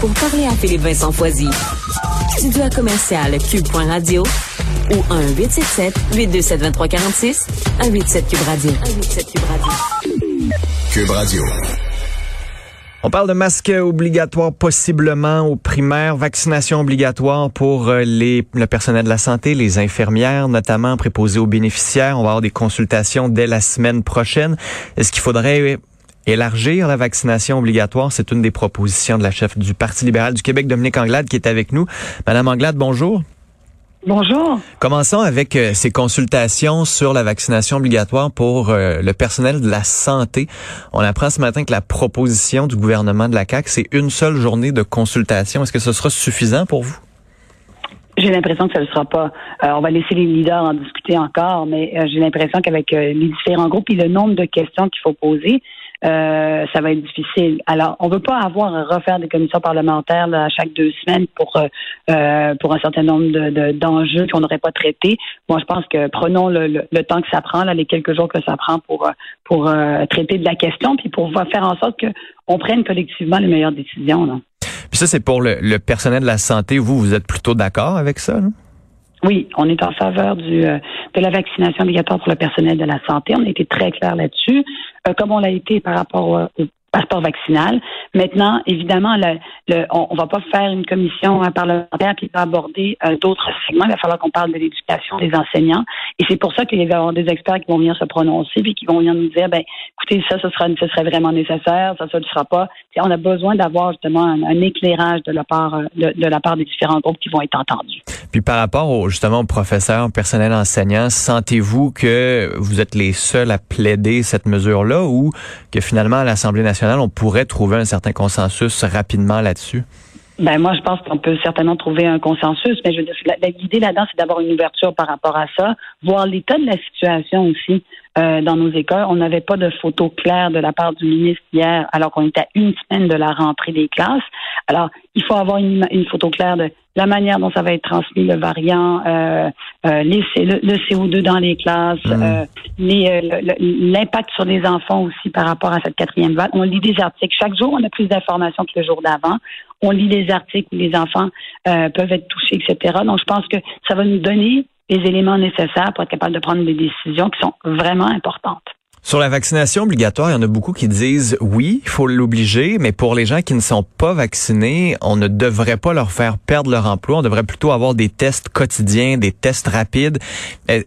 pour parler à Philippe Vincent Foisy. Studio à commercial cube.radio ou 1-877-827-2346, 187 Cube Radio. 187 Cube Radio. Cube Radio. On parle de masque obligatoire possiblement aux primaires, vaccination obligatoire pour euh, les, le personnel de la santé, les infirmières notamment préposées aux bénéficiaires. On va avoir des consultations dès la semaine prochaine. Est-ce qu'il faudrait élargir la vaccination obligatoire? C'est une des propositions de la chef du Parti libéral du Québec, Dominique Anglade, qui est avec nous. Madame Anglade, bonjour. Bonjour. Commençons avec euh, ces consultations sur la vaccination obligatoire pour euh, le personnel de la santé. On apprend ce matin que la proposition du gouvernement de la CAQ, c'est une seule journée de consultation. Est-ce que ce sera suffisant pour vous? J'ai l'impression que ça ne sera pas. Euh, on va laisser les leaders en discuter encore, mais j'ai l'impression qu'avec les différents groupes et le nombre de questions qu'il faut poser, euh, ça va être difficile. Alors, on ne veut pas avoir à refaire des commissions parlementaires à chaque deux semaines pour euh, euh, pour un certain nombre de, d'enjeux qu'on n'aurait pas traités. Moi, je pense que prenons le, le, temps que ça prend, là, les quelques jours que ça prend pour pour traiter de la question, puis pour faire en sorte qu'on prenne collectivement les meilleures décisions. Là. Puis ça, c'est pour le, le, personnel de la santé. Vous, vous êtes plutôt d'accord avec ça? Là? Oui, on est en faveur du, de la vaccination obligatoire pour le personnel de la santé. On a été très clair là-dessus. Euh, comme on l'a été par rapport au, passeport vaccinal. Maintenant, évidemment, le, on, ne va pas faire une commission parlementaire qui aborder euh, d'autres segments. Il va falloir qu'on parle de l'éducation des enseignants. Et c'est pour ça qu'il va y avoir des experts qui vont venir se prononcer puis qui vont venir nous dire, ben, écoutez, ça, ce sera, ce serait vraiment nécessaire, ça, ça ne sera pas. on a besoin d'avoir justement un, éclairage de la part euh, de, la part des différents groupes qui vont être entendus. Puis par rapport au, justement aux professeurs, personnel enseignant, sentez-vous que vous êtes les seuls à plaider cette mesure-là ou que finalement à l'Assemblée nationale, on pourrait trouver un certain consensus rapidement là-dessus? Ben moi, je pense qu'on peut certainement trouver un consensus, mais je veux dire, l'idée là-dedans, c'est d'avoir une ouverture par rapport à ça, voir l'état de la situation aussi euh, dans nos écoles. On n'avait pas de photos claires de la part du ministre hier, alors qu'on était à une semaine de la rentrée des classes. Alors, il faut avoir une, une photo claire de la manière dont ça va être transmis, le variant, euh, euh, les, le, CO2 dans les classes, mmh. euh, euh l'impact sur les enfants aussi par rapport à cette quatrième vague. On lit des articles. Chaque jour, on a plus d'informations que le jour d'avant. On lit des articles où les enfants euh, peuvent être touchés, etc. Donc, je pense que ça va nous donner les éléments nécessaires pour être capable de prendre des décisions qui sont vraiment importantes. Sur la vaccination obligatoire, il y en a beaucoup qui disent oui, il faut l'obliger, mais pour les gens qui ne sont pas vaccinés, on ne devrait pas leur faire perdre leur emploi. On devrait plutôt avoir des tests quotidiens, des tests rapides. Euh,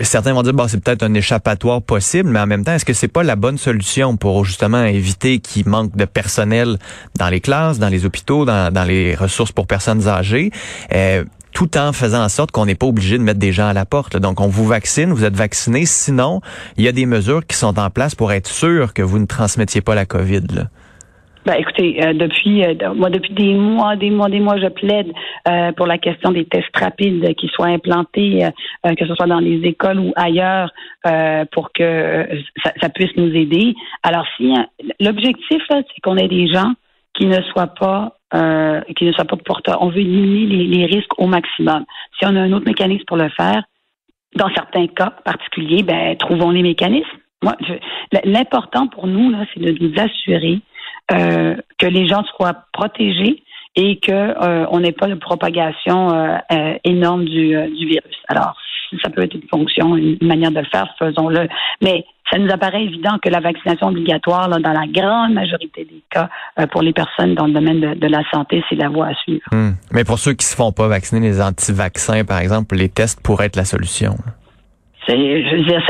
certains vont dire bon, c'est peut-être un échappatoire possible, mais en même temps, est-ce que c'est pas la bonne solution pour justement éviter qu'il manque de personnel dans les classes, dans les hôpitaux, dans, dans les ressources pour personnes âgées? Euh, tout en faisant en sorte qu'on n'est pas obligé de mettre des gens à la porte. Donc, on vous vaccine, vous êtes vacciné. Sinon, il y a des mesures qui sont en place pour être sûr que vous ne transmettiez pas la COVID. Là. Ben, écoutez, euh, depuis euh, moi depuis des mois, des mois, des mois, je plaide euh, pour la question des tests rapides qui soient implantés, que ce soit dans les écoles ou ailleurs, pour que ça, ça, puisse nous aider. Alors, si l'objectif, c'est qu'on ait des gens qui ne soient pas euh, qui ne soient pas porteurs. On veut éliminer les, risques au maximum. Si on a un autre mécanisme pour le faire, dans certains cas particuliers, ben trouvons les mécanismes. Moi, l'important pour nous là, c'est de nous assurer euh, que les gens soient protégés et que euh, on n'ait pas de propagation euh, euh, énorme du, du virus. Alors, ça peut être une fonction, une manière de le faire, faisons-le. Mais ça nous apparaît évident que la vaccination obligatoire, dans la grande majorité des cas, euh, pour les personnes dans le domaine de, la santé, c'est la voie à suivre. Hmm. Mais pour ceux qui se font pas vacciner, les anti-vaccins, par exemple, les tests pourraient être la solution. Je veux dire,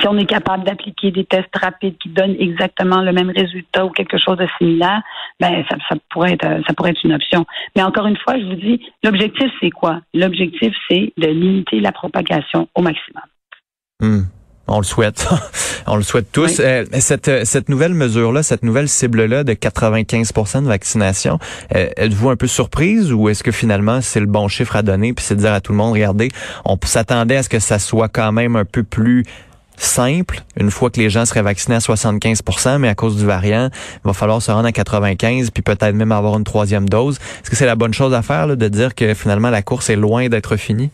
si, on est capable d'appliquer des tests rapides qui donnent exactement le même résultat ou quelque chose de similaire, ben ça, ça pourrait être ça pourrait être une option. Mais encore une fois, je vous dis, l'objectif c'est quoi? L'objectif c'est de limiter la propagation au maximum. Hmm. On le souhaite. On le souhaite tous. Euh, cette, cette nouvelle mesure-là, cette nouvelle cible-là de 95% de vaccination, euh, êtes-vous un peu surprise ou est-ce que finalement c'est le bon chiffre à donner puis c'est de dire à tout le monde, regardez, on s'attendait à ce que ça soit quand même un peu plus simple une fois que les gens seraient vaccinés à 75% mais à cause du variant, il va falloir se rendre à 95 puis peut-être même avoir une troisième dose. Est-ce que c'est la bonne chose à faire là, de dire que finalement la course est loin d'être finie?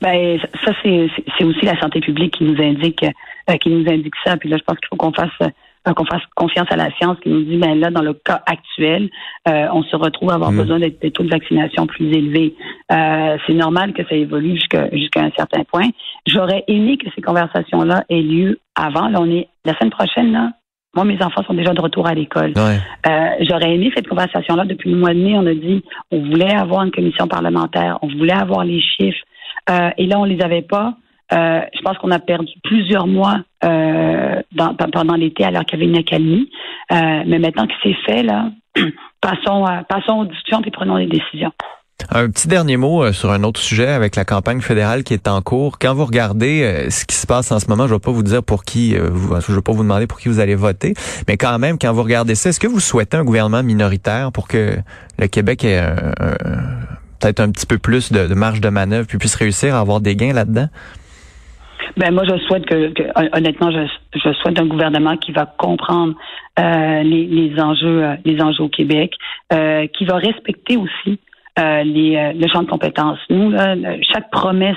Ben ça c'est aussi la santé publique qui nous indique euh, qui nous indique ça. Puis là, je pense qu'il faut qu'on fasse qu'on fasse confiance à la science qui nous dit, ben là, dans le cas actuel, on se retrouve à avoir mm. besoin des taux de vaccination plus élevés. c'est normal que ça évolue jusqu'à un certain point. J'aurais aimé que ces conversations-là aient lieu avant. Là, on est la semaine prochaine, là, moi, mes enfants sont déjà de retour à l'école. Euh, j'aurais aimé cette conversation-là depuis le mois de mai. On a dit on voulait avoir une commission parlementaire, on voulait avoir les chiffres, euh, et là, on les avait pas. Euh, je pense qu'on a perdu plusieurs mois pendant l'été alors qu'il y avait une accalmie. mais maintenant que c'est fait, là, passons, passons aux discussions et prenons des décisions. Un petit dernier mot euh, sur un autre sujet avec la campagne fédérale qui est en cours. Quand vous regardez euh, ce qui se passe en ce moment, je ne vais pas vous dire pour qui, euh, je vais pas vous demander pour qui vous allez voter, mais quand même, quand vous regardez ça, est-ce que vous souhaitez un gouvernement minoritaire pour que le Québec ait peut-être un petit peu plus de, marge de manœuvre puis puisse réussir à avoir des gains là-dedans? Ben moi, je souhaite que, honnêtement, je, je, souhaite un gouvernement qui va comprendre les, enjeux, les enjeux au Québec, qui va respecter aussi euh, les, euh, le champ de compétences. Nous, là, chaque promesse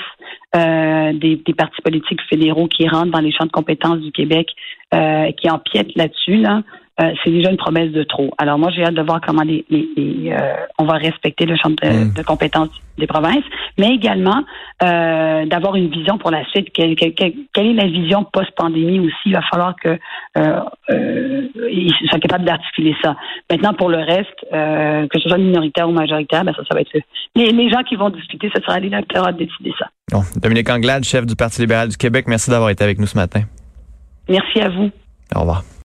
euh, des, des, partis politiques fédéraux qui rentrent dans les champs de compétences du Québec, euh, qui empiètent là-dessus, là, euh, c'est déjà une promesse de trop. Alors moi, j'ai hâte de voir comment les, les, euh, on va respecter le champ de, mm. de, compétences des provinces, mais également euh, d'avoir une vision pour la suite. Quelle, quelle, quelle est la vision post-pandémie aussi? Il va falloir que ils soient capables d'articuler ça. Maintenant, pour le reste, que ce soit minoritaire ou majoritaire, ben ça, ça va être les, les gens qui vont discuter, ce sera l'électorat de décider ça. Bon. Dominique Anglade, chef du Parti libéral du Québec, merci d'avoir été avec nous ce matin. Merci à vous. Au revoir.